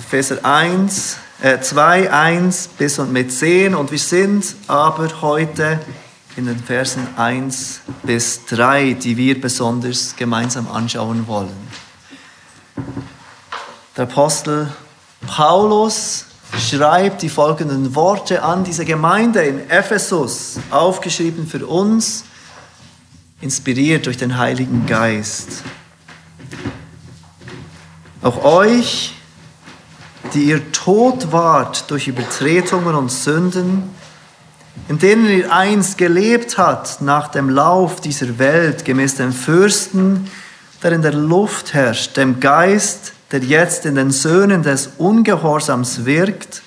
Epheser 1, äh, 2, 1 bis und mit 10. Und wir sind aber heute in den Versen 1 bis 3, die wir besonders gemeinsam anschauen wollen. Der Apostel Paulus schreibt die folgenden Worte an diese Gemeinde in Ephesus, aufgeschrieben für uns, inspiriert durch den Heiligen Geist. Auch euch, die ihr tot wart durch Übertretungen und Sünden, in denen ihr einst gelebt habt nach dem Lauf dieser Welt, gemäß dem Fürsten, der in der Luft herrscht, dem Geist, der jetzt in den Söhnen des Ungehorsams wirkt.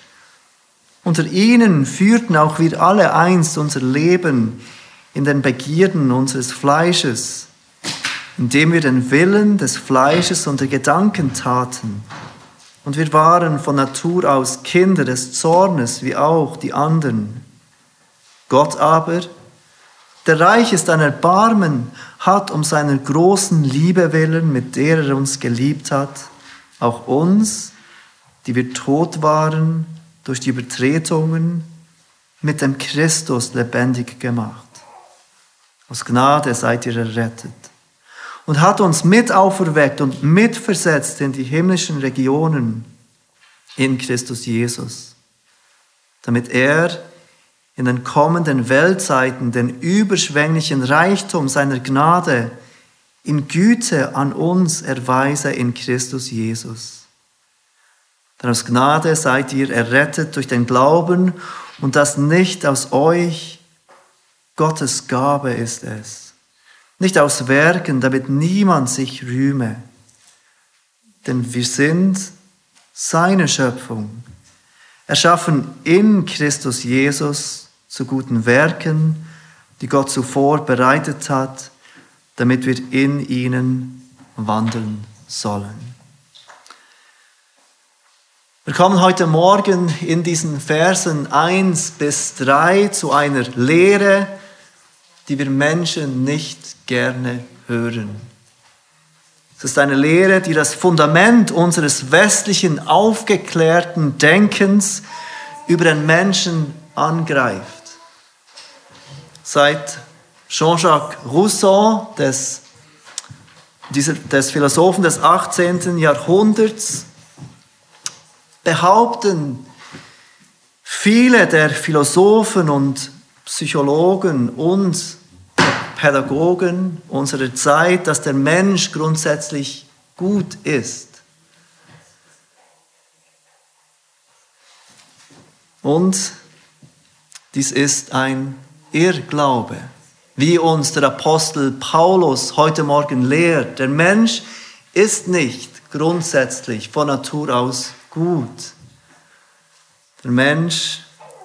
Unter ihnen führten auch wir alle einst unser Leben in den Begierden unseres Fleisches, indem wir den Willen des Fleisches und der Gedanken taten. Und wir waren von Natur aus Kinder des Zornes, wie auch die anderen. Gott aber, der reich ist an Erbarmen, hat um seiner großen Liebe willen, mit der er uns geliebt hat, auch uns, die wir tot waren durch die Übertretungen, mit dem Christus lebendig gemacht. Aus Gnade seid ihr errettet. Und hat uns mit auferweckt und mitversetzt in die himmlischen Regionen in Christus Jesus, damit er in den kommenden Weltzeiten den überschwänglichen Reichtum seiner Gnade in Güte an uns erweise in Christus Jesus. Denn aus Gnade seid ihr errettet durch den Glauben und das nicht aus euch, Gottes Gabe ist es. Nicht aus Werken, damit niemand sich rühme. Denn wir sind seine Schöpfung, erschaffen in Christus Jesus zu guten Werken, die Gott zuvor bereitet hat, damit wir in ihnen wandeln sollen. Wir kommen heute Morgen in diesen Versen 1 bis 3 zu einer Lehre, die wir Menschen nicht gerne hören. Es ist eine Lehre, die das Fundament unseres westlichen aufgeklärten Denkens über den Menschen angreift. Seit Jean-Jacques Rousseau, des, des Philosophen des 18. Jahrhunderts, behaupten viele der Philosophen und Psychologen und Pädagogen unserer Zeit, dass der Mensch grundsätzlich gut ist. Und dies ist ein Irrglaube wie uns der Apostel Paulus heute Morgen lehrt. Der Mensch ist nicht grundsätzlich von Natur aus gut. Der Mensch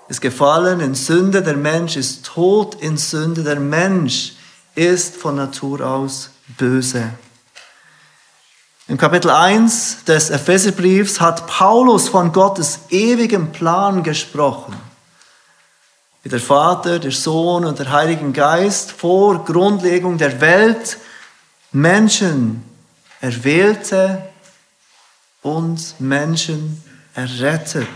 ist gefallen in Sünde, der Mensch ist tot in Sünde, der Mensch ist von Natur aus böse. Im Kapitel 1 des Epheserbriefs hat Paulus von Gottes ewigem Plan gesprochen wie der Vater, der Sohn und der Heilige Geist vor Grundlegung der Welt Menschen erwählte und Menschen errettet.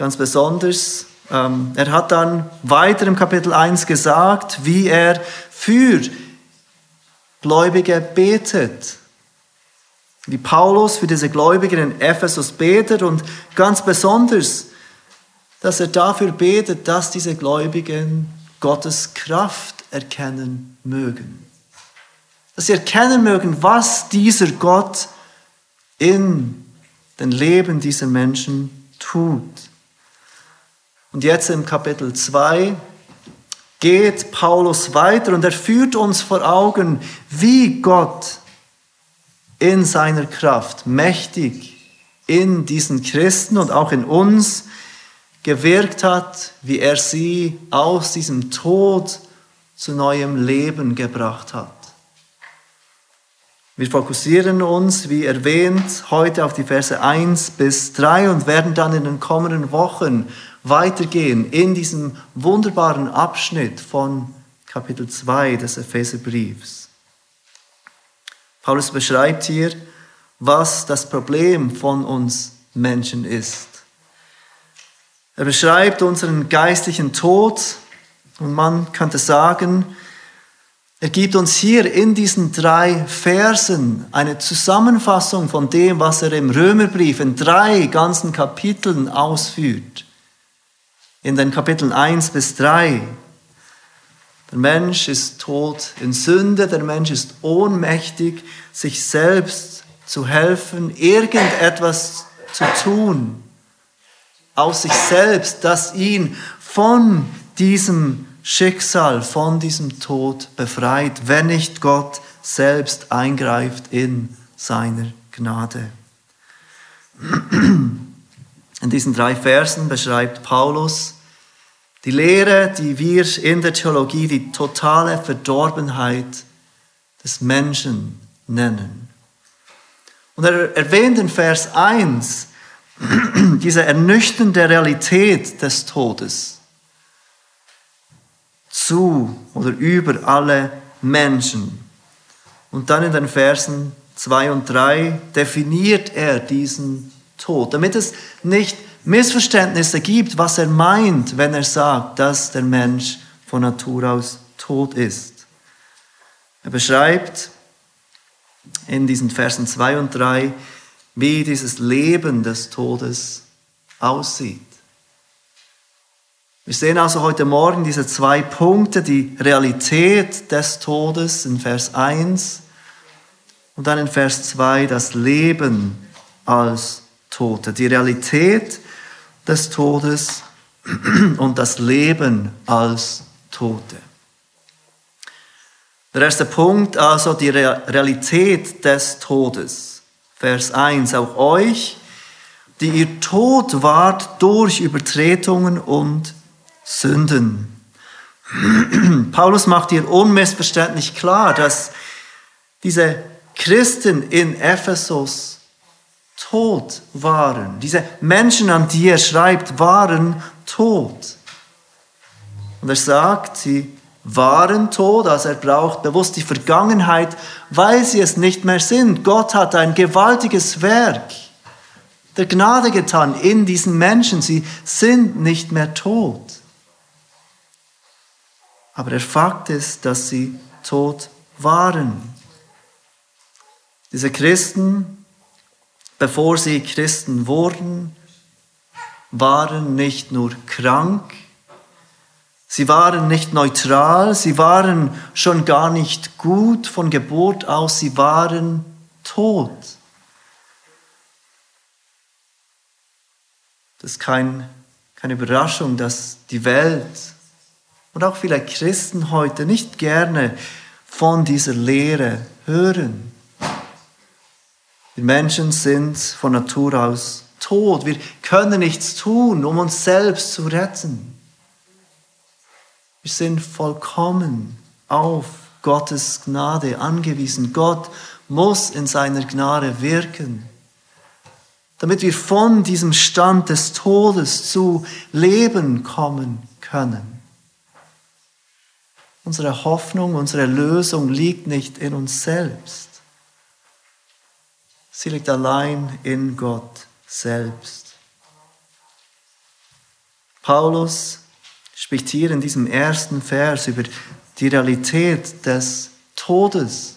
Ganz besonders, ähm, er hat dann weiter im Kapitel 1 gesagt, wie er für Gläubige betet. Wie Paulus für diese Gläubigen in Ephesus betet und ganz besonders, dass er dafür betet, dass diese Gläubigen Gottes Kraft erkennen mögen. Dass sie erkennen mögen, was dieser Gott in den Leben dieser Menschen tut. Und jetzt im Kapitel 2 geht Paulus weiter und er führt uns vor Augen, wie Gott in seiner Kraft mächtig in diesen Christen und auch in uns gewirkt hat, wie er sie aus diesem Tod zu neuem Leben gebracht hat. Wir fokussieren uns, wie erwähnt, heute auf die Verse 1 bis 3 und werden dann in den kommenden Wochen weitergehen in diesem wunderbaren Abschnitt von Kapitel 2 des Epheserbriefs. Paulus beschreibt hier was das Problem von uns Menschen ist. Er beschreibt unseren geistlichen Tod und man könnte sagen, er gibt uns hier in diesen drei Versen eine Zusammenfassung von dem, was er im Römerbrief in drei ganzen Kapiteln ausführt. In den Kapiteln 1 bis 3. Der Mensch ist tot in Sünde, der Mensch ist ohnmächtig, sich selbst zu helfen, irgendetwas zu tun aus sich selbst, das ihn von diesem Schicksal, von diesem Tod befreit, wenn nicht Gott selbst eingreift in seiner Gnade. In diesen drei Versen beschreibt Paulus die Lehre, die wir in der Theologie die totale Verdorbenheit des Menschen nennen. Und er erwähnt in Vers 1 diese ernüchternde Realität des Todes zu oder über alle Menschen. Und dann in den Versen 2 und 3 definiert er diesen Tod, damit es nicht Missverständnisse gibt, was er meint, wenn er sagt, dass der Mensch von Natur aus tot ist. Er beschreibt in diesen Versen 2 und 3, wie dieses Leben des Todes aussieht. Wir sehen also heute Morgen diese zwei Punkte, die Realität des Todes in Vers 1 und dann in Vers 2 das Leben als Tote. Die Realität des Todes und das Leben als Tote. Der erste Punkt, also die Realität des Todes. Vers 1, auch euch, die ihr tot wart durch Übertretungen und Sünden. Paulus macht hier unmissverständlich klar, dass diese Christen in Ephesus tot waren. Diese Menschen, an die er schreibt, waren tot. Und er sagt, sie waren tot, also er braucht bewusst die Vergangenheit, weil sie es nicht mehr sind. Gott hat ein gewaltiges Werk der Gnade getan in diesen Menschen. Sie sind nicht mehr tot. Aber der Fakt ist, dass sie tot waren. Diese Christen, bevor sie Christen wurden, waren nicht nur krank, Sie waren nicht neutral, sie waren schon gar nicht gut von Geburt aus, sie waren tot. Das ist kein, keine Überraschung, dass die Welt und auch viele Christen heute nicht gerne von dieser Lehre hören. Wir Menschen sind von Natur aus tot. Wir können nichts tun, um uns selbst zu retten. Wir sind vollkommen auf Gottes Gnade angewiesen. Gott muss in seiner Gnade wirken, damit wir von diesem Stand des Todes zu Leben kommen können. Unsere Hoffnung, unsere Lösung liegt nicht in uns selbst. Sie liegt allein in Gott selbst. Paulus spricht hier in diesem ersten Vers über die Realität des Todes.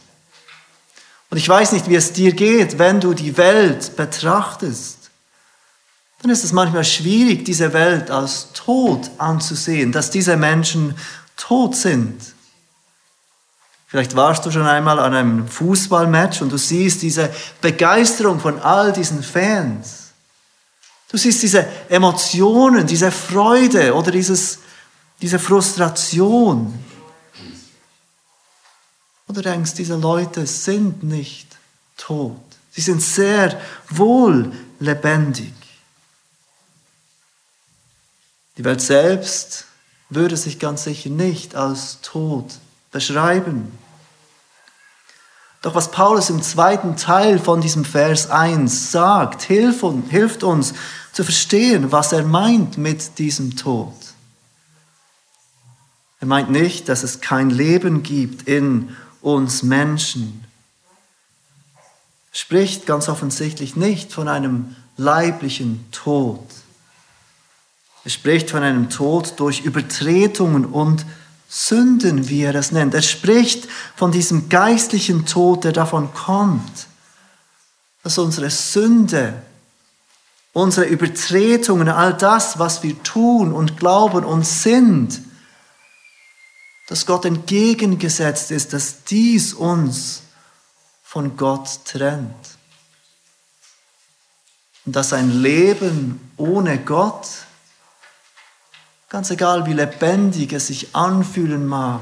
Und ich weiß nicht, wie es dir geht, wenn du die Welt betrachtest. Dann ist es manchmal schwierig, diese Welt als tot anzusehen, dass diese Menschen tot sind. Vielleicht warst du schon einmal an einem Fußballmatch und du siehst diese Begeisterung von all diesen Fans. Du siehst diese Emotionen, diese Freude oder dieses diese Frustration. Du denkst, diese Leute sind nicht tot. Sie sind sehr wohl lebendig. Die Welt selbst würde sich ganz sicher nicht als tot beschreiben. Doch was Paulus im zweiten Teil von diesem Vers 1 sagt, hilft uns zu verstehen, was er meint mit diesem Tod. Er meint nicht, dass es kein Leben gibt in uns Menschen. spricht ganz offensichtlich nicht von einem leiblichen Tod. Er spricht von einem Tod durch Übertretungen und Sünden, wie er es nennt. Er spricht von diesem geistlichen Tod, der davon kommt, dass unsere Sünde, unsere Übertretungen, all das, was wir tun und glauben und sind, dass Gott entgegengesetzt ist, dass dies uns von Gott trennt. Und dass ein Leben ohne Gott Ganz egal, wie lebendig es sich anfühlen mag.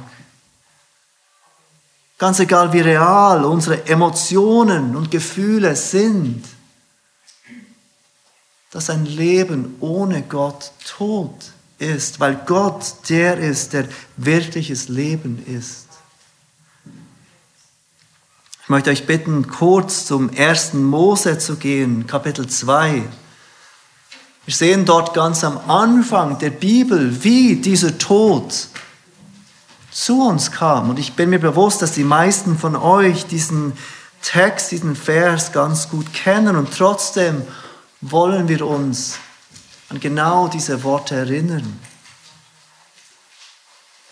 Ganz egal, wie real unsere Emotionen und Gefühle sind. Dass ein Leben ohne Gott tot ist, weil Gott der ist, der wirkliches Leben ist. Ich möchte euch bitten, kurz zum ersten Mose zu gehen, Kapitel 2. Wir sehen dort ganz am Anfang der Bibel, wie dieser Tod zu uns kam. Und ich bin mir bewusst, dass die meisten von euch diesen Text, diesen Vers ganz gut kennen. Und trotzdem wollen wir uns an genau diese Worte erinnern.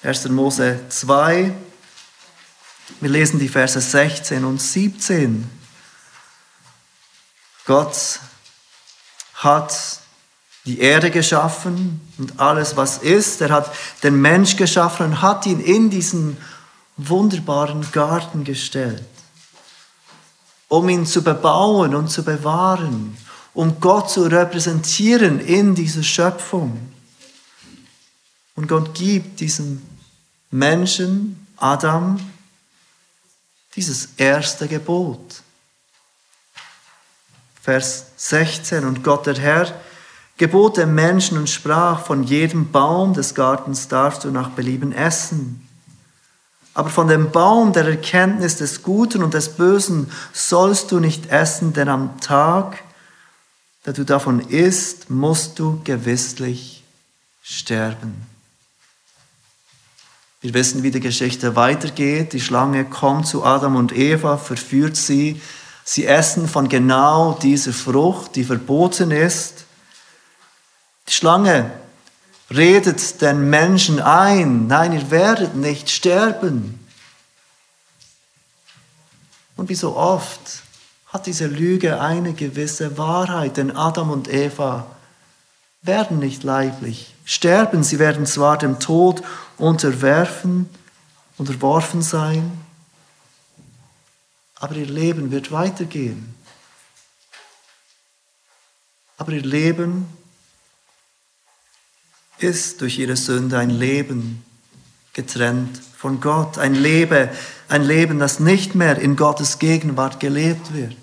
1. Mose 2, wir lesen die Verse 16 und 17. Gott hat die Erde geschaffen und alles, was ist. Er hat den Mensch geschaffen und hat ihn in diesen wunderbaren Garten gestellt, um ihn zu bebauen und zu bewahren, um Gott zu repräsentieren in dieser Schöpfung. Und Gott gibt diesem Menschen, Adam, dieses erste Gebot. Vers 16, und Gott der Herr gebot dem Menschen und sprach, von jedem Baum des Gartens darfst du nach Belieben essen. Aber von dem Baum der Erkenntnis des Guten und des Bösen sollst du nicht essen, denn am Tag, da du davon isst, musst du gewisslich sterben. Wir wissen, wie die Geschichte weitergeht. Die Schlange kommt zu Adam und Eva, verführt sie. Sie essen von genau dieser Frucht, die verboten ist. Die Schlange redet den Menschen ein, nein, ihr werdet nicht sterben. Und wie so oft hat diese Lüge eine gewisse Wahrheit, denn Adam und Eva werden nicht leiblich sterben, sie werden zwar dem Tod unterwerfen, unterworfen sein, aber ihr Leben wird weitergehen. Aber ihr Leben ist durch ihre Sünde ein Leben getrennt von Gott, ein Leben, ein Leben, das nicht mehr in Gottes Gegenwart gelebt wird.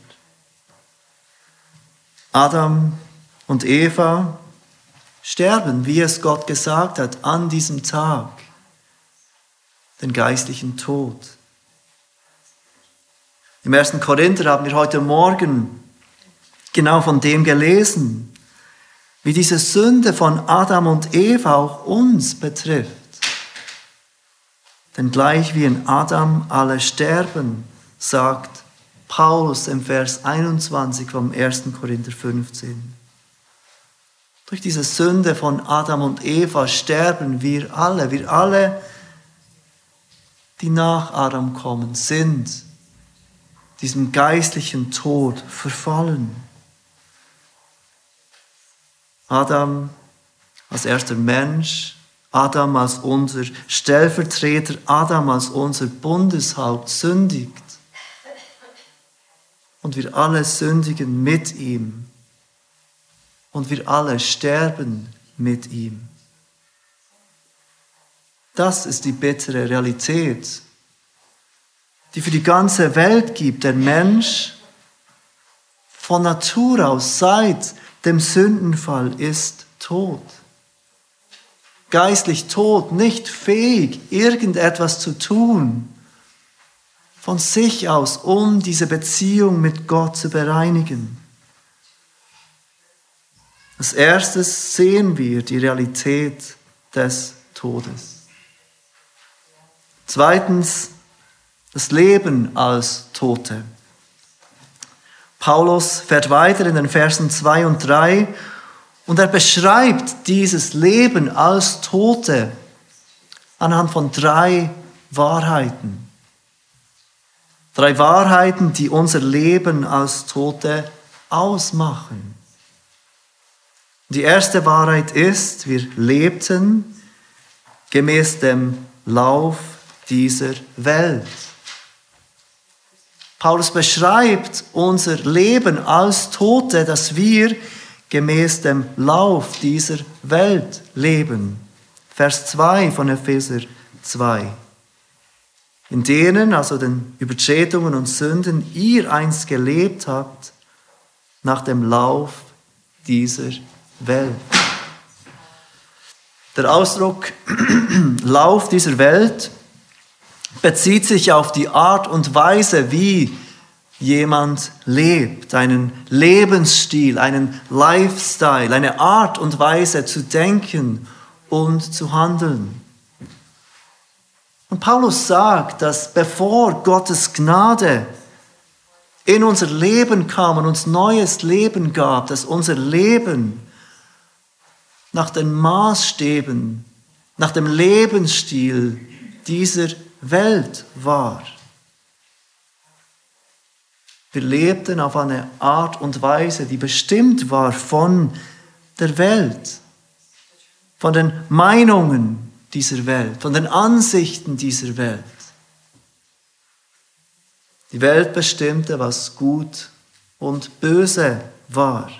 Adam und Eva sterben, wie es Gott gesagt hat, an diesem Tag, den geistlichen Tod. Im ersten Korinther haben wir heute Morgen genau von dem gelesen wie diese Sünde von Adam und Eva auch uns betrifft. Denn gleich wie in Adam alle sterben, sagt Paulus im Vers 21 vom 1. Korinther 15. Durch diese Sünde von Adam und Eva sterben wir alle. Wir alle, die nach Adam kommen, sind diesem geistlichen Tod verfallen. Adam als erster Mensch, Adam als unser Stellvertreter, Adam als unser Bundeshaupt sündigt. Und wir alle sündigen mit ihm. Und wir alle sterben mit ihm. Das ist die bittere Realität, die für die ganze Welt gibt. Der Mensch von Natur aus, seit dem Sündenfall ist tot. Geistlich tot, nicht fähig, irgendetwas zu tun von sich aus, um diese Beziehung mit Gott zu bereinigen. Als erstes sehen wir die Realität des Todes. Zweitens das Leben als Tote. Paulus fährt weiter in den Versen 2 und 3 und er beschreibt dieses Leben als Tote anhand von drei Wahrheiten. Drei Wahrheiten, die unser Leben als Tote ausmachen. Die erste Wahrheit ist, wir lebten gemäß dem Lauf dieser Welt. Paulus beschreibt unser Leben als Tote, dass wir gemäß dem Lauf dieser Welt leben. Vers 2 von Epheser 2. In denen, also den Übertretungen und Sünden, ihr einst gelebt habt, nach dem Lauf dieser Welt. Der Ausdruck Lauf dieser Welt bezieht sich auf die Art und Weise, wie jemand lebt, einen Lebensstil, einen Lifestyle, eine Art und Weise zu denken und zu handeln. Und Paulus sagt, dass bevor Gottes Gnade in unser Leben kam und uns neues Leben gab, dass unser Leben nach den Maßstäben, nach dem Lebensstil dieser Welt war. Wir lebten auf eine Art und Weise, die bestimmt war von der Welt, von den Meinungen dieser Welt, von den Ansichten dieser Welt. Die Welt bestimmte, was gut und böse war.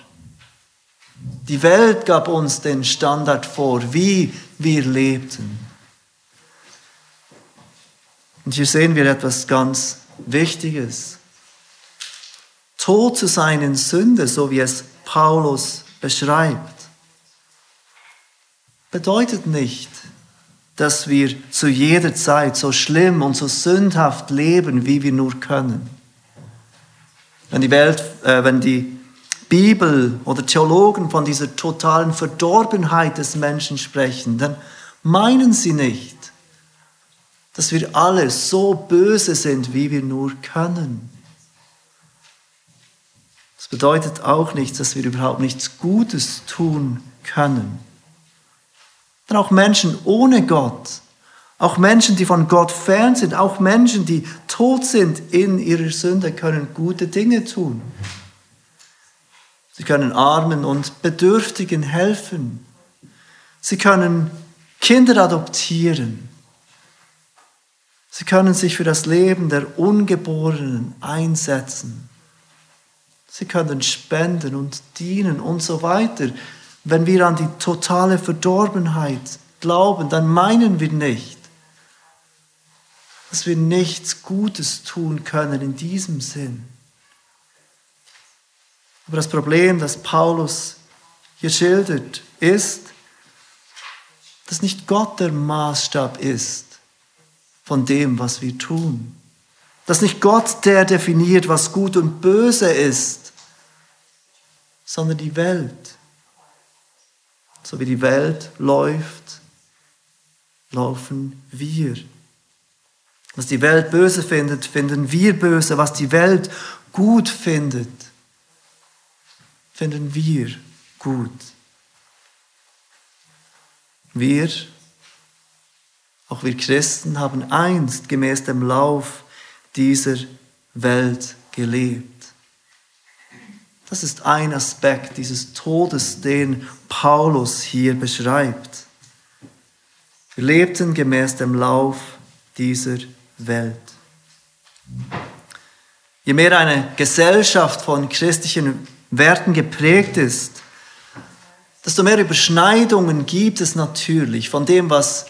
Die Welt gab uns den Standard vor, wie wir lebten. Und hier sehen wir etwas ganz Wichtiges. Tot zu sein in Sünde, so wie es Paulus beschreibt, bedeutet nicht, dass wir zu jeder Zeit so schlimm und so sündhaft leben, wie wir nur können. Wenn die Welt, äh, wenn die Bibel oder Theologen von dieser totalen Verdorbenheit des Menschen sprechen, dann meinen sie nicht, dass wir alle so böse sind, wie wir nur können. Das bedeutet auch nicht, dass wir überhaupt nichts Gutes tun können. Denn auch Menschen ohne Gott, auch Menschen, die von Gott fern sind, auch Menschen, die tot sind in ihrer Sünde, können gute Dinge tun. Sie können Armen und Bedürftigen helfen. Sie können Kinder adoptieren. Sie können sich für das Leben der Ungeborenen einsetzen. Sie können spenden und dienen und so weiter. Wenn wir an die totale Verdorbenheit glauben, dann meinen wir nicht, dass wir nichts Gutes tun können in diesem Sinn. Aber das Problem, das Paulus hier schildert, ist, dass nicht Gott der Maßstab ist von dem, was wir tun. Dass nicht Gott der definiert, was gut und böse ist, sondern die Welt. So wie die Welt läuft, laufen wir. Was die Welt böse findet, finden wir böse. Was die Welt gut findet, finden wir gut. Wir auch wir Christen haben einst gemäß dem Lauf dieser Welt gelebt. Das ist ein Aspekt dieses Todes, den Paulus hier beschreibt. Wir lebten gemäß dem Lauf dieser Welt. Je mehr eine Gesellschaft von christlichen Werten geprägt ist, desto mehr Überschneidungen gibt es natürlich von dem, was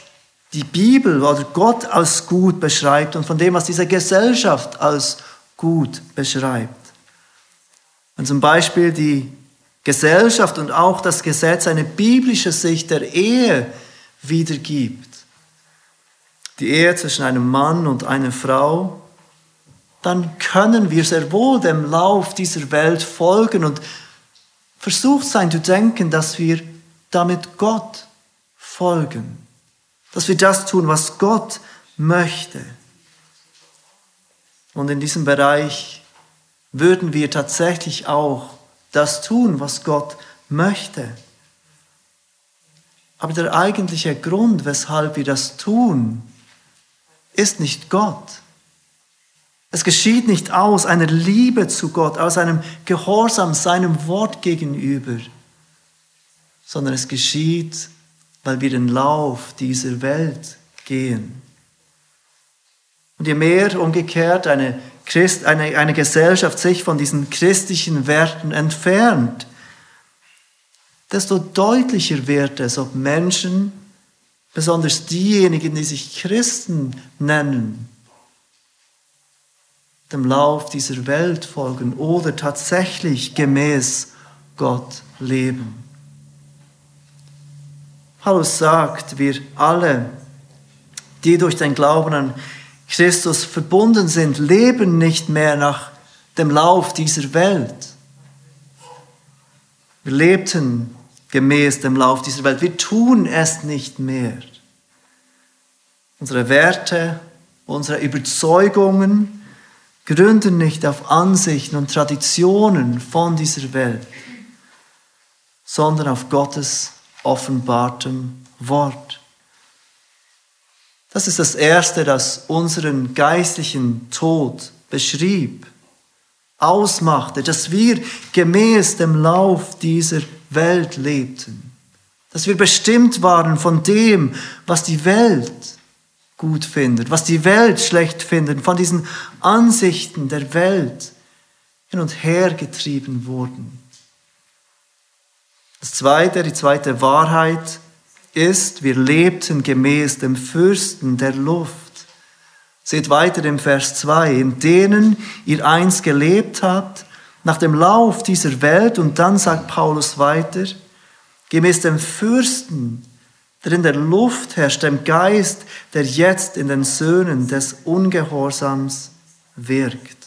die Bibel oder Gott als gut beschreibt und von dem, was diese Gesellschaft als gut beschreibt. Wenn zum Beispiel die Gesellschaft und auch das Gesetz eine biblische Sicht der Ehe wiedergibt, die Ehe zwischen einem Mann und einer Frau, dann können wir sehr wohl dem Lauf dieser Welt folgen und versucht sein zu denken, dass wir damit Gott folgen dass wir das tun, was Gott möchte. Und in diesem Bereich würden wir tatsächlich auch das tun, was Gott möchte. Aber der eigentliche Grund, weshalb wir das tun, ist nicht Gott. Es geschieht nicht aus einer Liebe zu Gott, aus einem Gehorsam seinem Wort gegenüber, sondern es geschieht, weil wir den Lauf dieser Welt gehen. Und je mehr umgekehrt eine, Christ, eine, eine Gesellschaft sich von diesen christlichen Werten entfernt, desto deutlicher wird es, ob Menschen, besonders diejenigen, die sich Christen nennen, dem Lauf dieser Welt folgen oder tatsächlich gemäß Gott leben. Paulus sagt, wir alle, die durch den Glauben an Christus verbunden sind, leben nicht mehr nach dem Lauf dieser Welt. Wir lebten gemäß dem Lauf dieser Welt. Wir tun es nicht mehr. Unsere Werte, unsere Überzeugungen gründen nicht auf Ansichten und Traditionen von dieser Welt, sondern auf Gottes offenbartem Wort. Das ist das Erste, das unseren geistlichen Tod beschrieb, ausmachte, dass wir gemäß dem Lauf dieser Welt lebten, dass wir bestimmt waren von dem, was die Welt gut findet, was die Welt schlecht findet, von diesen Ansichten der Welt hin und her getrieben wurden. Das zweite, die zweite Wahrheit ist, wir lebten gemäß dem Fürsten der Luft. Seht weiter im Vers 2, in denen ihr einst gelebt habt, nach dem Lauf dieser Welt, und dann sagt Paulus weiter, gemäß dem Fürsten, der in der Luft herrscht, dem Geist, der jetzt in den Söhnen des Ungehorsams wirkt.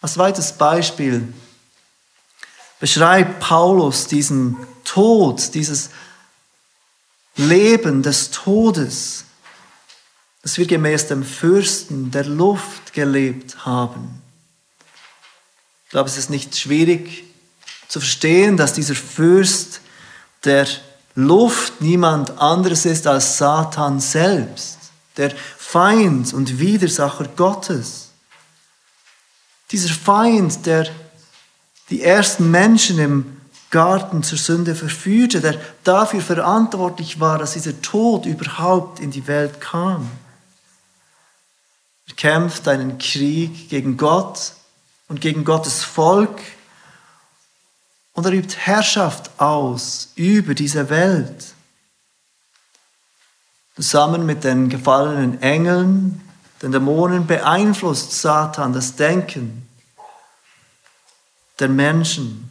Als zweites Beispiel beschreibt Paulus diesen Tod, dieses Leben des Todes, dass wir gemäß dem Fürsten der Luft gelebt haben. Ich glaube, es ist nicht schwierig zu verstehen, dass dieser Fürst der Luft niemand anderes ist als Satan selbst, der Feind und Widersacher Gottes. Dieser Feind, der die ersten Menschen im Garten zur Sünde verführte, der dafür verantwortlich war, dass dieser Tod überhaupt in die Welt kam. Er kämpft einen Krieg gegen Gott und gegen Gottes Volk und er übt Herrschaft aus über diese Welt. Zusammen mit den gefallenen Engeln, den Dämonen beeinflusst Satan das Denken der Menschen.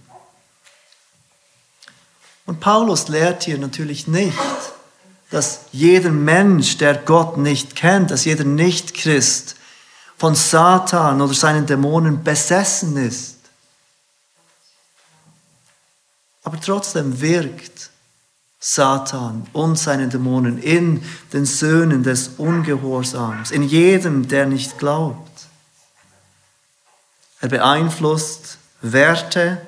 Und Paulus lehrt hier natürlich nicht, dass jeder Mensch, der Gott nicht kennt, dass jeder Nicht-Christ von Satan oder seinen Dämonen besessen ist. Aber trotzdem wirkt Satan und seine Dämonen in den Söhnen des Ungehorsams, in jedem, der nicht glaubt. Er beeinflusst Werte,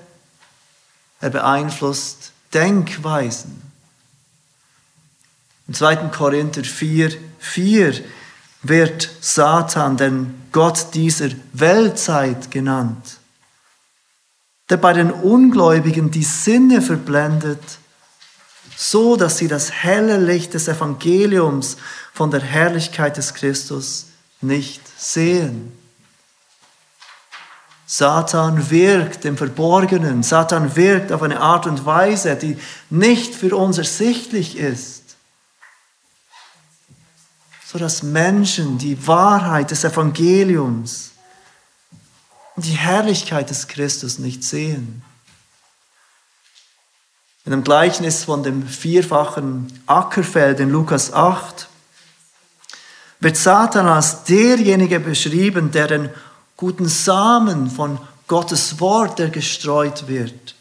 er beeinflusst Denkweisen. Im 2. Korinther 4, 4 wird Satan den Gott dieser Weltzeit genannt, der bei den Ungläubigen die Sinne verblendet, so dass sie das helle Licht des Evangeliums von der Herrlichkeit des Christus nicht sehen. Satan wirkt im Verborgenen. Satan wirkt auf eine Art und Weise, die nicht für uns ersichtlich ist, sodass Menschen die Wahrheit des Evangeliums und die Herrlichkeit des Christus nicht sehen. In dem Gleichnis von dem vierfachen Ackerfeld in Lukas 8 wird Satan als derjenige beschrieben, der den guten Samen von Gottes Wort, der gestreut wird,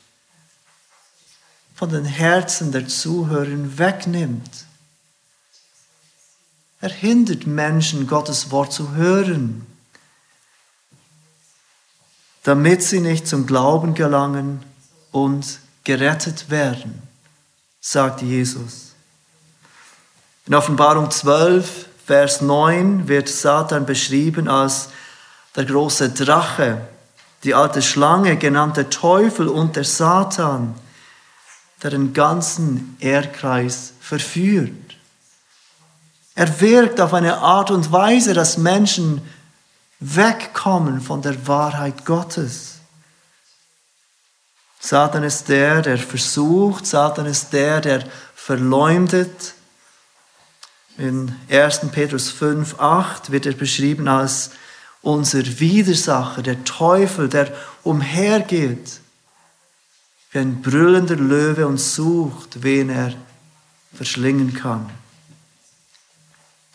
von den Herzen der Zuhörer wegnimmt. Er hindert Menschen, Gottes Wort zu hören. damit sie nicht zum Glauben gelangen und gerettet werden, sagt Jesus. In Offenbarung 12, Vers 9 wird Satan beschrieben als der große Drache, die alte Schlange, genannt der Teufel und der Satan, der den ganzen Erdkreis verführt. Er wirkt auf eine Art und Weise, dass Menschen wegkommen von der Wahrheit Gottes. Satan ist der, der versucht, Satan ist der, der verleumdet. In 1. Petrus 5, 8 wird er beschrieben als unser Widersacher, der Teufel, der umhergeht wie ein brüllender Löwe und sucht, wen er verschlingen kann.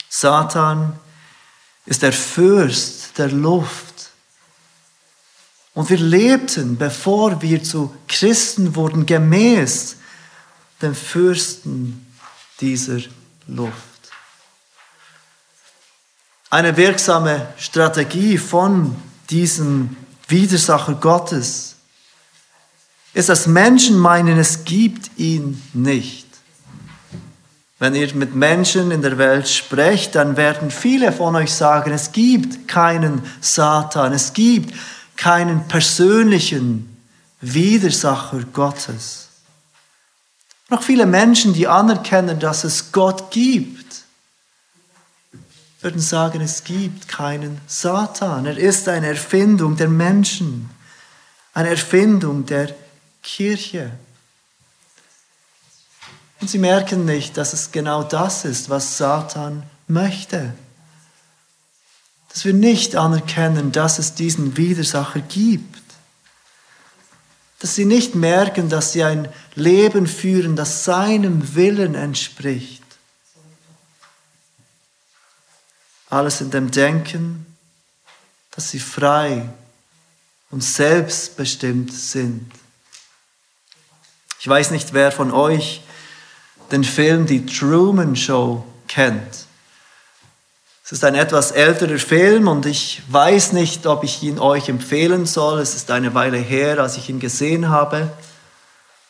Satan ist der Fürst der Luft. Und wir lebten, bevor wir zu Christen wurden, gemäß dem Fürsten dieser Luft. Eine wirksame Strategie von diesem Widersacher Gottes ist, dass Menschen meinen, es gibt ihn nicht. Wenn ihr mit Menschen in der Welt sprecht, dann werden viele von euch sagen, es gibt keinen Satan, es gibt keinen persönlichen Widersacher Gottes. Noch viele Menschen, die anerkennen, dass es Gott gibt, würden sagen, es gibt keinen Satan. Er ist eine Erfindung der Menschen, eine Erfindung der Kirche. Und sie merken nicht, dass es genau das ist, was Satan möchte. Dass wir nicht anerkennen, dass es diesen Widersacher gibt. Dass sie nicht merken, dass sie ein Leben führen, das seinem Willen entspricht. Alles in dem Denken, dass sie frei und selbstbestimmt sind. Ich weiß nicht, wer von euch den Film Die Truman Show kennt. Es ist ein etwas älterer Film und ich weiß nicht, ob ich ihn euch empfehlen soll. Es ist eine Weile her, als ich ihn gesehen habe.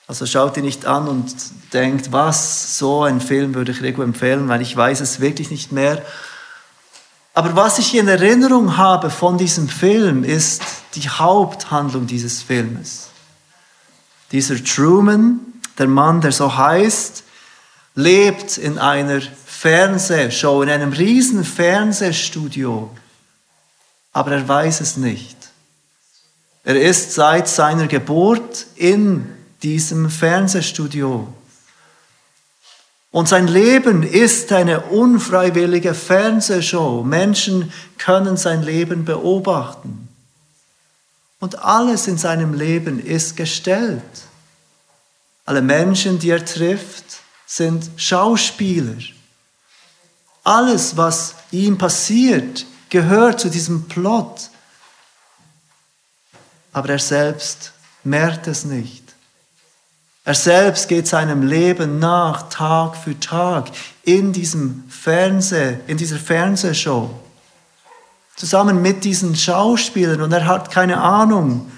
Also schaut ihn nicht an und denkt, was, so ein Film würde ich Rego empfehlen, weil ich weiß es wirklich nicht mehr. Aber was ich in Erinnerung habe von diesem Film, ist die Haupthandlung dieses Filmes. Dieser Truman, der Mann, der so heißt, lebt in einer Fernsehshow, in einem riesen Fernsehstudio, aber er weiß es nicht. Er ist seit seiner Geburt in diesem Fernsehstudio. Und sein Leben ist eine unfreiwillige Fernsehshow. Menschen können sein Leben beobachten. Und alles in seinem Leben ist gestellt. Alle Menschen, die er trifft, sind Schauspieler. Alles, was ihm passiert, gehört zu diesem Plot. Aber er selbst merkt es nicht. Er selbst geht seinem Leben nach, Tag für Tag, in diesem Fernseh, in dieser Fernsehshow. Zusammen mit diesen Schauspielern und er hat keine Ahnung,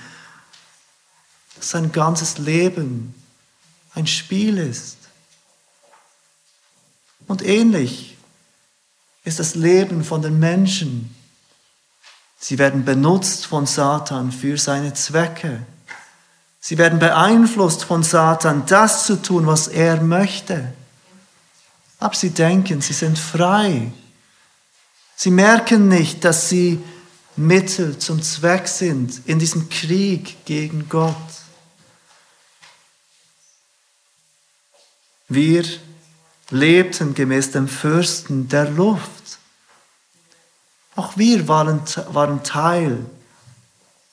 dass sein ganzes Leben ein Spiel ist. Und ähnlich ist das Leben von den Menschen. Sie werden benutzt von Satan für seine Zwecke. Sie werden beeinflusst von Satan, das zu tun, was er möchte. Aber sie denken, sie sind frei. Sie merken nicht, dass sie Mittel zum Zweck sind in diesem Krieg gegen Gott. Wir lebten gemäß dem Fürsten der Luft. Auch wir waren, waren Teil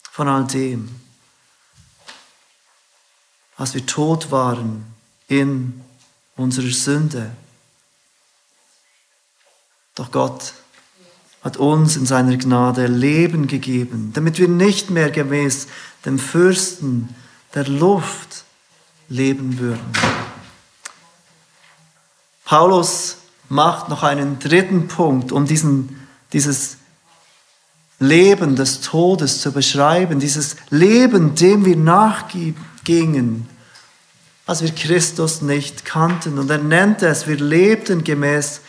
von all dem, als wir tot waren in unserer Sünde. Doch Gott hat uns in seiner Gnade Leben gegeben, damit wir nicht mehr gemäß dem Fürsten der Luft leben würden. Paulus macht noch einen dritten Punkt, um diesen, dieses Leben des Todes zu beschreiben, dieses Leben, dem wir nachgingen, als wir Christus nicht kannten. Und er nennt es, wir lebten gemäß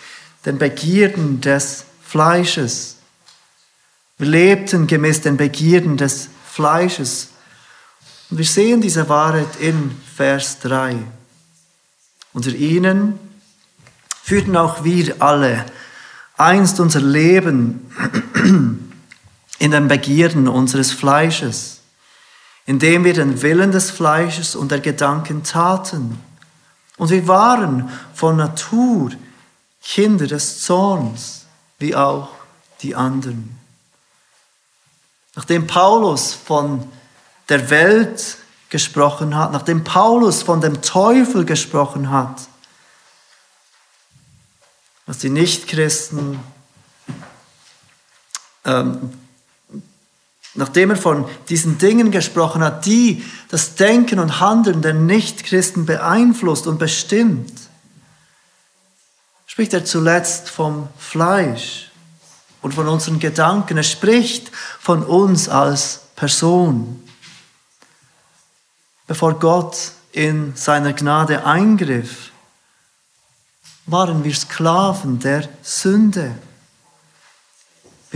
den Begierden des Fleisches. Wir lebten gemäß den Begierden des Fleisches. Und wir sehen diese Wahrheit in Vers 3. Unter ihnen führten auch wir alle einst unser Leben in den Begierden unseres Fleisches, indem wir den Willen des Fleisches und der Gedanken taten. Und wir waren von Natur Kinder des Zorns, wie auch die anderen. Nachdem Paulus von der Welt gesprochen hat, nachdem Paulus von dem Teufel gesprochen hat, was die Nichtchristen, ähm, nachdem er von diesen Dingen gesprochen hat, die das Denken und Handeln der Nichtchristen beeinflusst und bestimmt, spricht er zuletzt vom Fleisch und von unseren Gedanken. Er spricht von uns als Person. Bevor Gott in seiner Gnade eingriff, waren wir Sklaven der Sünde.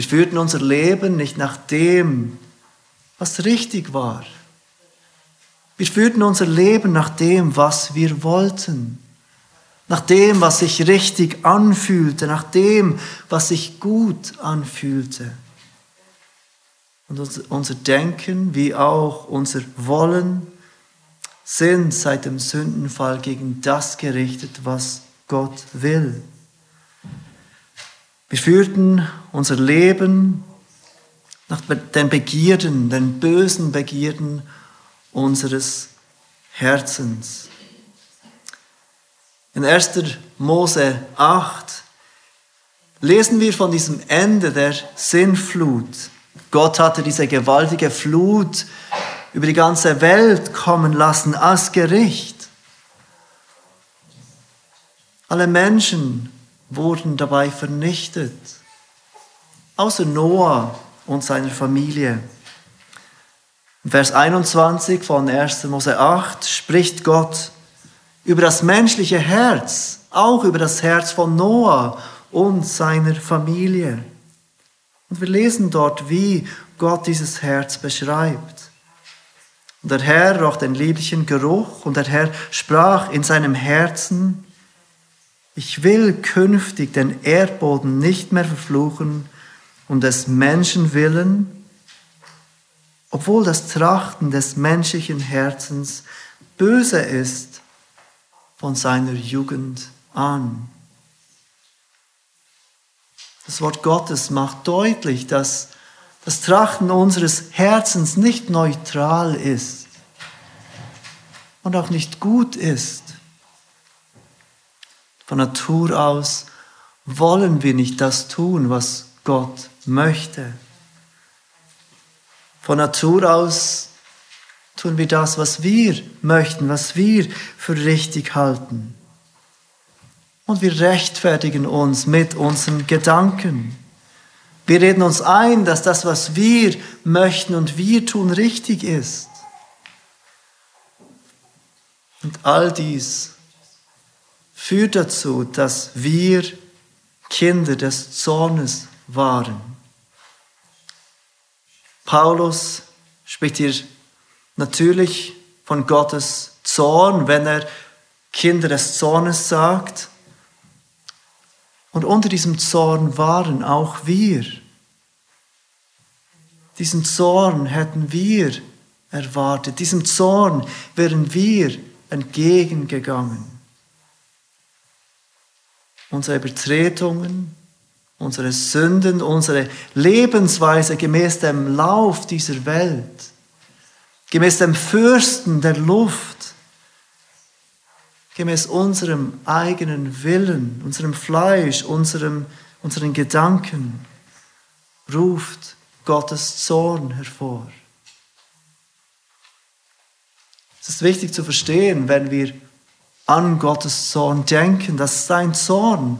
Wir führten unser Leben nicht nach dem, was richtig war. Wir führten unser Leben nach dem, was wir wollten, nach dem, was sich richtig anfühlte, nach dem, was sich gut anfühlte. Und unser Denken wie auch unser Wollen sind seit dem Sündenfall gegen das gerichtet, was Gott will. Wir führten unser Leben nach den Begierden, den bösen Begierden unseres Herzens. In 1. Mose 8 lesen wir von diesem Ende der Sinnflut. Gott hatte diese gewaltige Flut über die ganze Welt kommen lassen als Gericht. Alle Menschen wurden dabei vernichtet, außer Noah und seiner Familie. Vers 21 von 1. Mose 8 spricht Gott über das menschliche Herz, auch über das Herz von Noah und seiner Familie. Und wir lesen dort, wie Gott dieses Herz beschreibt. Und der Herr roch den lieblichen Geruch und der Herr sprach in seinem Herzen, ich will künftig den Erdboden nicht mehr verfluchen um des Menschen willen, obwohl das Trachten des menschlichen Herzens böse ist von seiner Jugend an. Das Wort Gottes macht deutlich, dass das Trachten unseres Herzens nicht neutral ist und auch nicht gut ist. Von Natur aus wollen wir nicht das tun, was Gott möchte. Von Natur aus tun wir das, was wir möchten, was wir für richtig halten. Und wir rechtfertigen uns mit unseren Gedanken. Wir reden uns ein, dass das, was wir möchten und wir tun, richtig ist. Und all dies führt dazu, dass wir Kinder des Zornes waren. Paulus spricht hier natürlich von Gottes Zorn, wenn er Kinder des Zornes sagt. Und unter diesem Zorn waren auch wir. Diesen Zorn hätten wir erwartet. Diesem Zorn wären wir entgegengegangen unsere Übertretungen, unsere Sünden, unsere Lebensweise gemäß dem Lauf dieser Welt, gemäß dem Fürsten der Luft, gemäß unserem eigenen Willen, unserem Fleisch, unserem, unseren Gedanken, ruft Gottes Zorn hervor. Es ist wichtig zu verstehen, wenn wir an Gottes Zorn denken, dass sein Zorn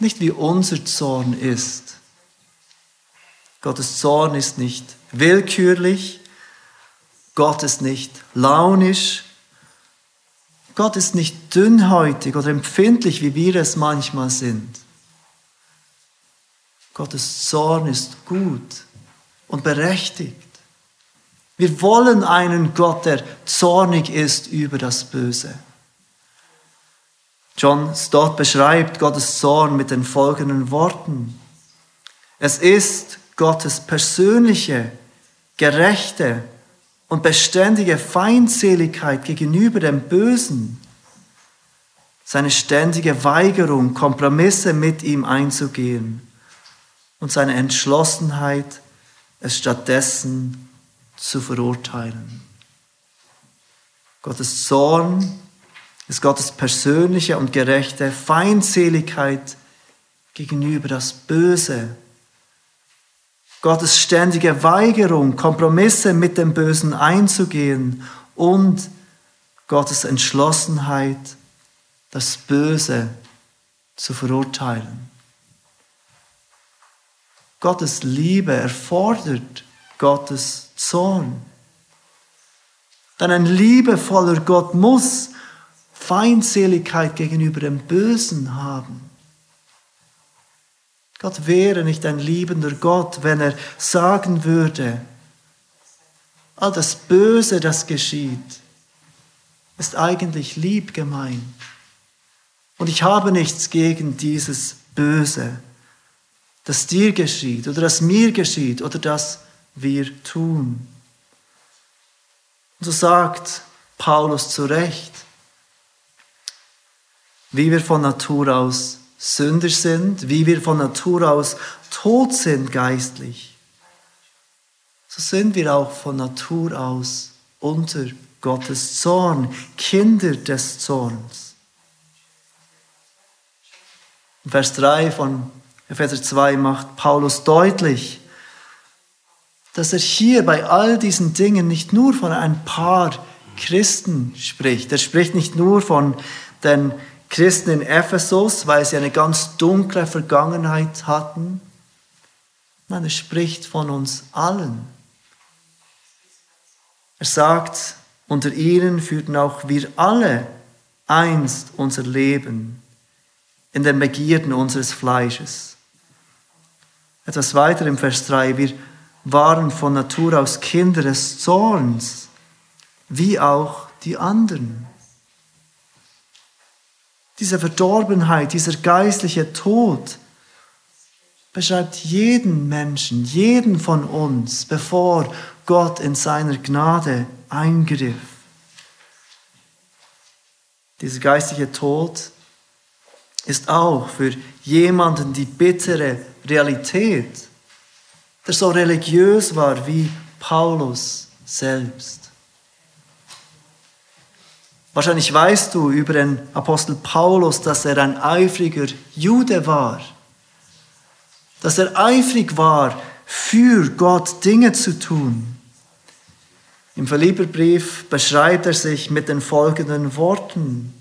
nicht wie unser Zorn ist. Gottes Zorn ist nicht willkürlich. Gott ist nicht launisch. Gott ist nicht dünnhäutig oder empfindlich, wie wir es manchmal sind. Gottes Zorn ist gut und berechtigt. Wir wollen einen Gott, der zornig ist über das Böse. John Stott beschreibt Gottes Zorn mit den folgenden Worten. Es ist Gottes persönliche, gerechte und beständige Feindseligkeit gegenüber dem Bösen, seine ständige Weigerung, Kompromisse mit ihm einzugehen und seine Entschlossenheit, es stattdessen zu verurteilen. Gottes Zorn ist Gottes persönliche und gerechte Feindseligkeit gegenüber das Böse. Gottes ständige Weigerung, Kompromisse mit dem Bösen einzugehen und Gottes Entschlossenheit, das Böse zu verurteilen. Gottes Liebe erfordert Gottes Zorn. Denn ein liebevoller Gott muss Feindseligkeit gegenüber dem Bösen haben. Gott wäre nicht ein liebender Gott, wenn er sagen würde, all das Böse, das geschieht, ist eigentlich lieb gemeint. Und ich habe nichts gegen dieses Böse das dir geschieht oder das mir geschieht oder das wir tun. Und so sagt Paulus zu Recht, wie wir von Natur aus Sünder sind, wie wir von Natur aus tot sind geistlich, so sind wir auch von Natur aus unter Gottes Zorn, Kinder des Zorns. Vers 3 von Epheser 2 macht Paulus deutlich, dass er hier bei all diesen Dingen nicht nur von ein paar Christen spricht. Er spricht nicht nur von den Christen in Ephesus, weil sie eine ganz dunkle Vergangenheit hatten. Nein, er spricht von uns allen. Er sagt, unter ihnen führten auch wir alle einst unser Leben in den Begierden unseres Fleisches. Etwas weiter im Vers 3. Wir waren von Natur aus Kinder des Zorns, wie auch die anderen. Diese Verdorbenheit, dieser geistliche Tod beschreibt jeden Menschen, jeden von uns, bevor Gott in seiner Gnade eingriff. Dieser geistliche Tod ist auch für jemanden die bittere Realität, der so religiös war wie Paulus selbst. Wahrscheinlich weißt du über den Apostel Paulus, dass er ein eifriger Jude war, dass er eifrig war, für Gott Dinge zu tun. Im Philipperbrief beschreibt er sich mit den folgenden Worten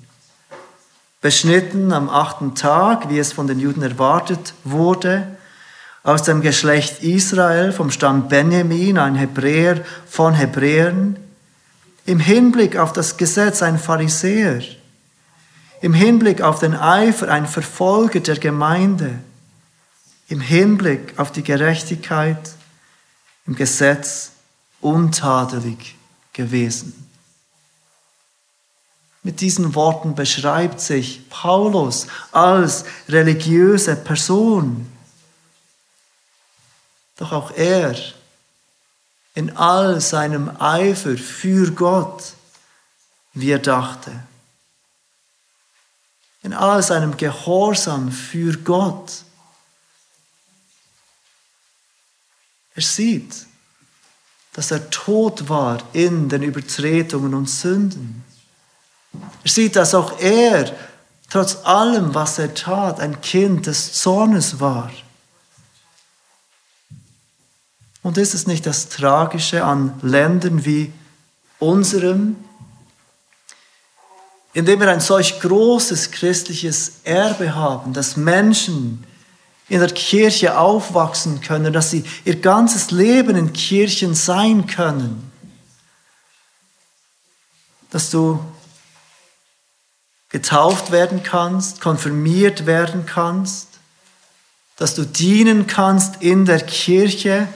beschnitten am achten Tag, wie es von den Juden erwartet wurde, aus dem Geschlecht Israel, vom Stamm Benjamin, ein Hebräer von Hebräern, im Hinblick auf das Gesetz ein Pharisäer, im Hinblick auf den Eifer ein Verfolger der Gemeinde, im Hinblick auf die Gerechtigkeit im Gesetz untadelig gewesen. Mit diesen Worten beschreibt sich Paulus als religiöse Person. Doch auch er in all seinem Eifer für Gott, wie er dachte. In all seinem Gehorsam für Gott. Er sieht, dass er tot war in den Übertretungen und Sünden. Er sieht, dass auch er, trotz allem, was er tat, ein Kind des Zornes war. Und ist es nicht das Tragische an Ländern wie unserem, in dem wir ein solch großes christliches Erbe haben, dass Menschen in der Kirche aufwachsen können, dass sie ihr ganzes Leben in Kirchen sein können. Dass du getauft werden kannst, konfirmiert werden kannst, dass du dienen kannst in der Kirche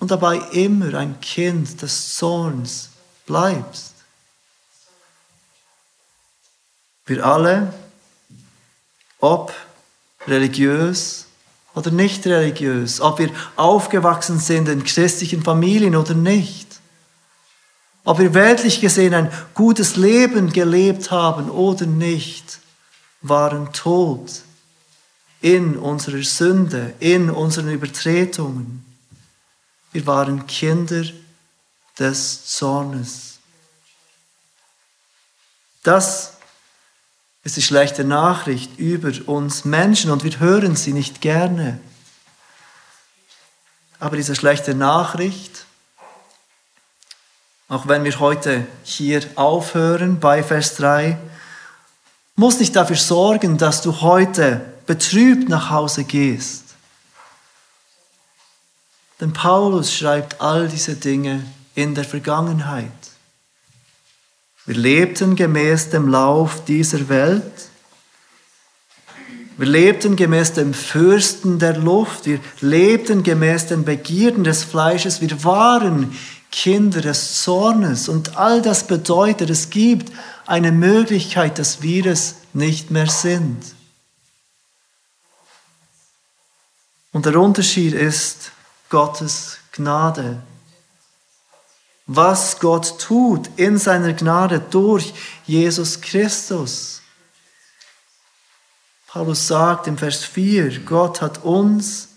und dabei immer ein Kind des Zorns bleibst. Wir alle, ob religiös oder nicht religiös, ob wir aufgewachsen sind in christlichen Familien oder nicht, ob wir weltlich gesehen ein gutes Leben gelebt haben oder nicht, waren tot in unserer Sünde, in unseren Übertretungen. Wir waren Kinder des Zornes. Das ist die schlechte Nachricht über uns Menschen und wir hören sie nicht gerne. Aber diese schlechte Nachricht, auch wenn wir heute hier aufhören bei Vers 3, muss nicht dafür sorgen, dass du heute betrübt nach Hause gehst. Denn Paulus schreibt all diese Dinge in der Vergangenheit. Wir lebten gemäß dem Lauf dieser Welt. Wir lebten gemäß dem Fürsten der Luft. Wir lebten gemäß den Begierden des Fleisches. Wir waren Kinder des Zornes. Und all das bedeutet, es gibt eine Möglichkeit, dass wir es nicht mehr sind. Und der Unterschied ist Gottes Gnade was Gott tut in seiner Gnade durch Jesus Christus. Paulus sagt im Vers 4, Gott hat uns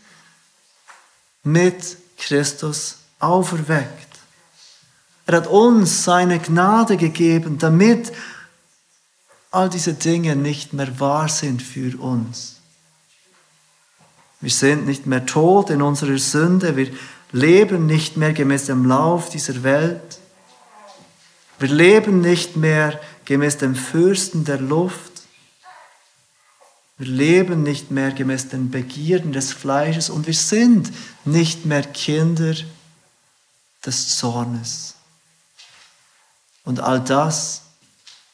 mit Christus auferweckt. Er hat uns seine Gnade gegeben, damit all diese Dinge nicht mehr wahr sind für uns. Wir sind nicht mehr tot in unserer Sünde, wir leben nicht mehr gemäß dem Lauf dieser Welt. Wir leben nicht mehr gemäß dem Fürsten der Luft. Wir leben nicht mehr gemäß den Begierden des Fleisches und wir sind nicht mehr Kinder des Zornes. Und all das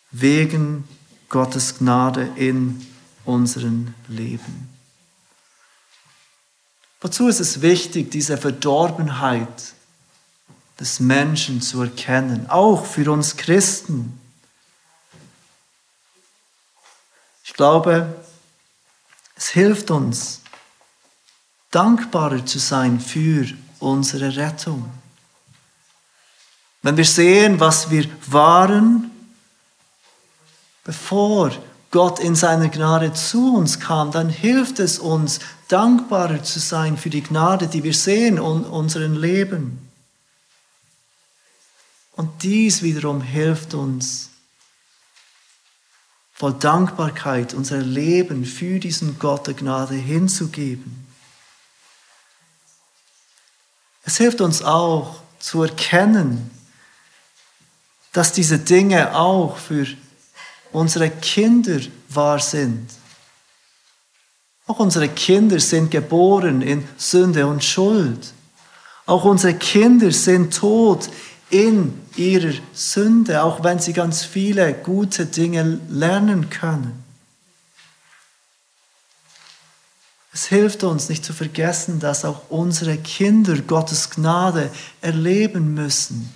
wegen Gottes Gnade in unserem Leben. Wozu ist es wichtig, diese Verdorbenheit des Menschen zu erkennen, auch für uns Christen? Ich glaube, es hilft uns, dankbarer zu sein für unsere Rettung. Wenn wir sehen, was wir waren, bevor Gott in seiner Gnade zu uns kam, dann hilft es uns, dankbarer zu sein für die Gnade, die wir sehen in unserem Leben. Und dies wiederum hilft uns, voll Dankbarkeit unser Leben für diesen Gott der Gnade hinzugeben. Es hilft uns auch zu erkennen, dass diese Dinge auch für unsere Kinder wahr sind. Auch unsere Kinder sind geboren in Sünde und Schuld. Auch unsere Kinder sind tot in ihrer Sünde, auch wenn sie ganz viele gute Dinge lernen können. Es hilft uns nicht zu vergessen, dass auch unsere Kinder Gottes Gnade erleben müssen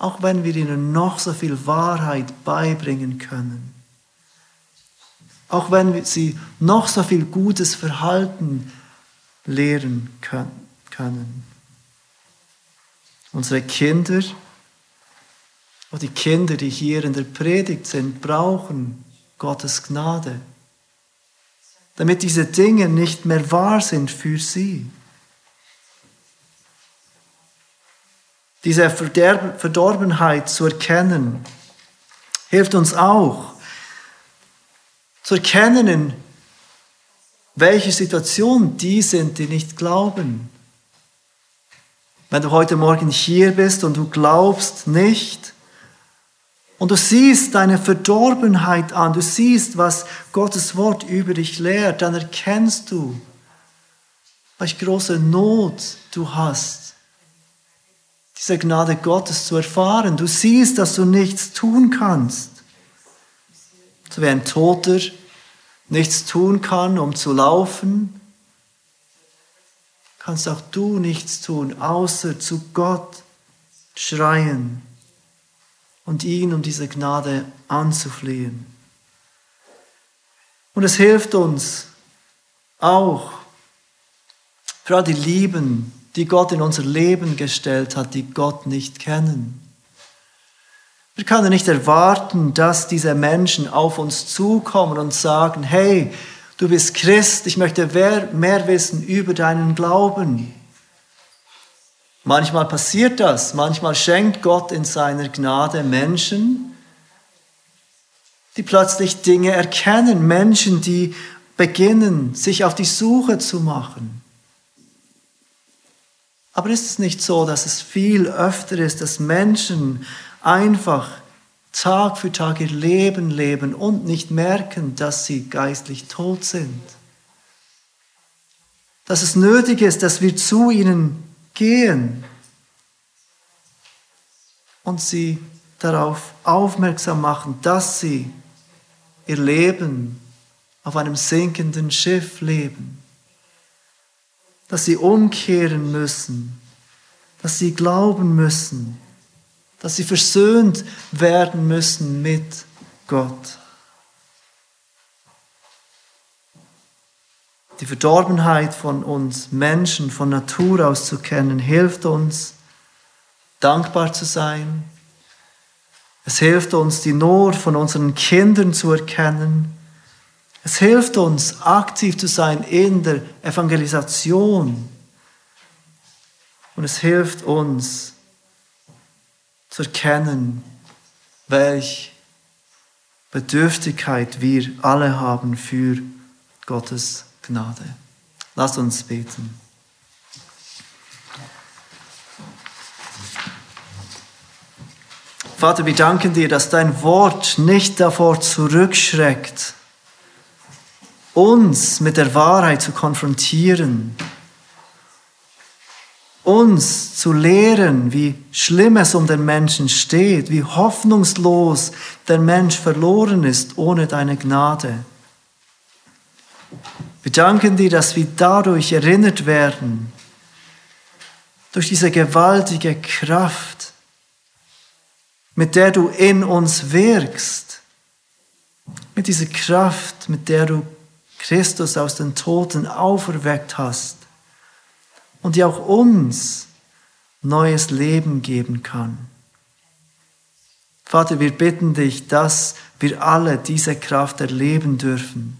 auch wenn wir ihnen noch so viel Wahrheit beibringen können. Auch wenn sie noch so viel gutes Verhalten lehren können. Unsere Kinder, auch die Kinder, die hier in der Predigt sind, brauchen Gottes Gnade, damit diese Dinge nicht mehr wahr sind für sie. diese Verdorbenheit zu erkennen, hilft uns auch zu erkennen, in welche Situation die sind, die nicht glauben. Wenn du heute Morgen hier bist und du glaubst nicht, Und du siehst deine Verdorbenheit an, du siehst, was Gottes Wort über dich lehrt, dann erkennst du, welche große Not du hast, diese Gnade Gottes zu erfahren. Du siehst, dass du nichts tun kannst. So wie ein Toter nichts tun kann, um zu laufen, kannst auch du nichts tun, außer zu Gott schreien und ihn um diese Gnade anzuflehen. Und es hilft uns auch, all die Lieben, die Gott in unser Leben gestellt hat, die Gott nicht kennen. Wir können nicht erwarten, dass diese Menschen auf uns zukommen und sagen, hey, du bist Christ, ich möchte mehr wissen über deinen Glauben. Manchmal passiert das, manchmal schenkt Gott in seiner Gnade Menschen, die plötzlich Dinge erkennen, Menschen, die beginnen, sich auf die Suche zu machen. Aber ist es nicht so, dass es viel öfter ist, dass Menschen einfach Tag für Tag ihr Leben leben und nicht merken, dass sie geistlich tot sind? Dass es nötig ist, dass wir zu ihnen gehen und sie darauf aufmerksam machen, dass sie ihr Leben auf einem sinkenden Schiff leben, dass sie umkehren müssen, dass sie glauben müssen, dass sie versöhnt werden müssen mit Gott. die Verdorbenheit von uns Menschen von Natur aus zu kennen, hilft uns, dankbar zu sein. Es hilft uns, die Not von unseren Kindern zu erkennen. Es hilft uns, aktiv zu sein in der Evangelisation. Und es hilft uns zu erkennen, welche Bedürftigkeit wir alle haben für Gottes Gnade. Lass uns beten. Vater, wir danken dir, dass dein Wort nicht davor zurückschreckt, uns mit der Wahrheit zu konfrontieren, uns zu lehren, wie schlimm es um den Menschen steht, wie hoffnungslos der Mensch verloren ist ohne deine Gnade. Wir danken dir, dass wir dadurch erinnert werden, durch diese gewaltige Kraft, mit der du in uns wirkst, mit dieser Kraft, mit der du Christus aus den Toten auferweckt hast und die auch uns neues Leben geben kann. Vater, wir bitten dich, dass wir alle diese Kraft erleben dürfen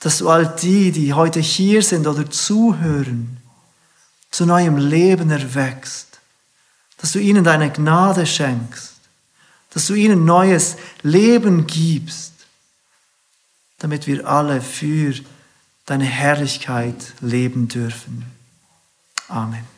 dass du all die, die heute hier sind oder zuhören, zu neuem Leben erwächst, dass du ihnen deine Gnade schenkst, dass du ihnen neues Leben gibst, damit wir alle für deine Herrlichkeit leben dürfen. Amen.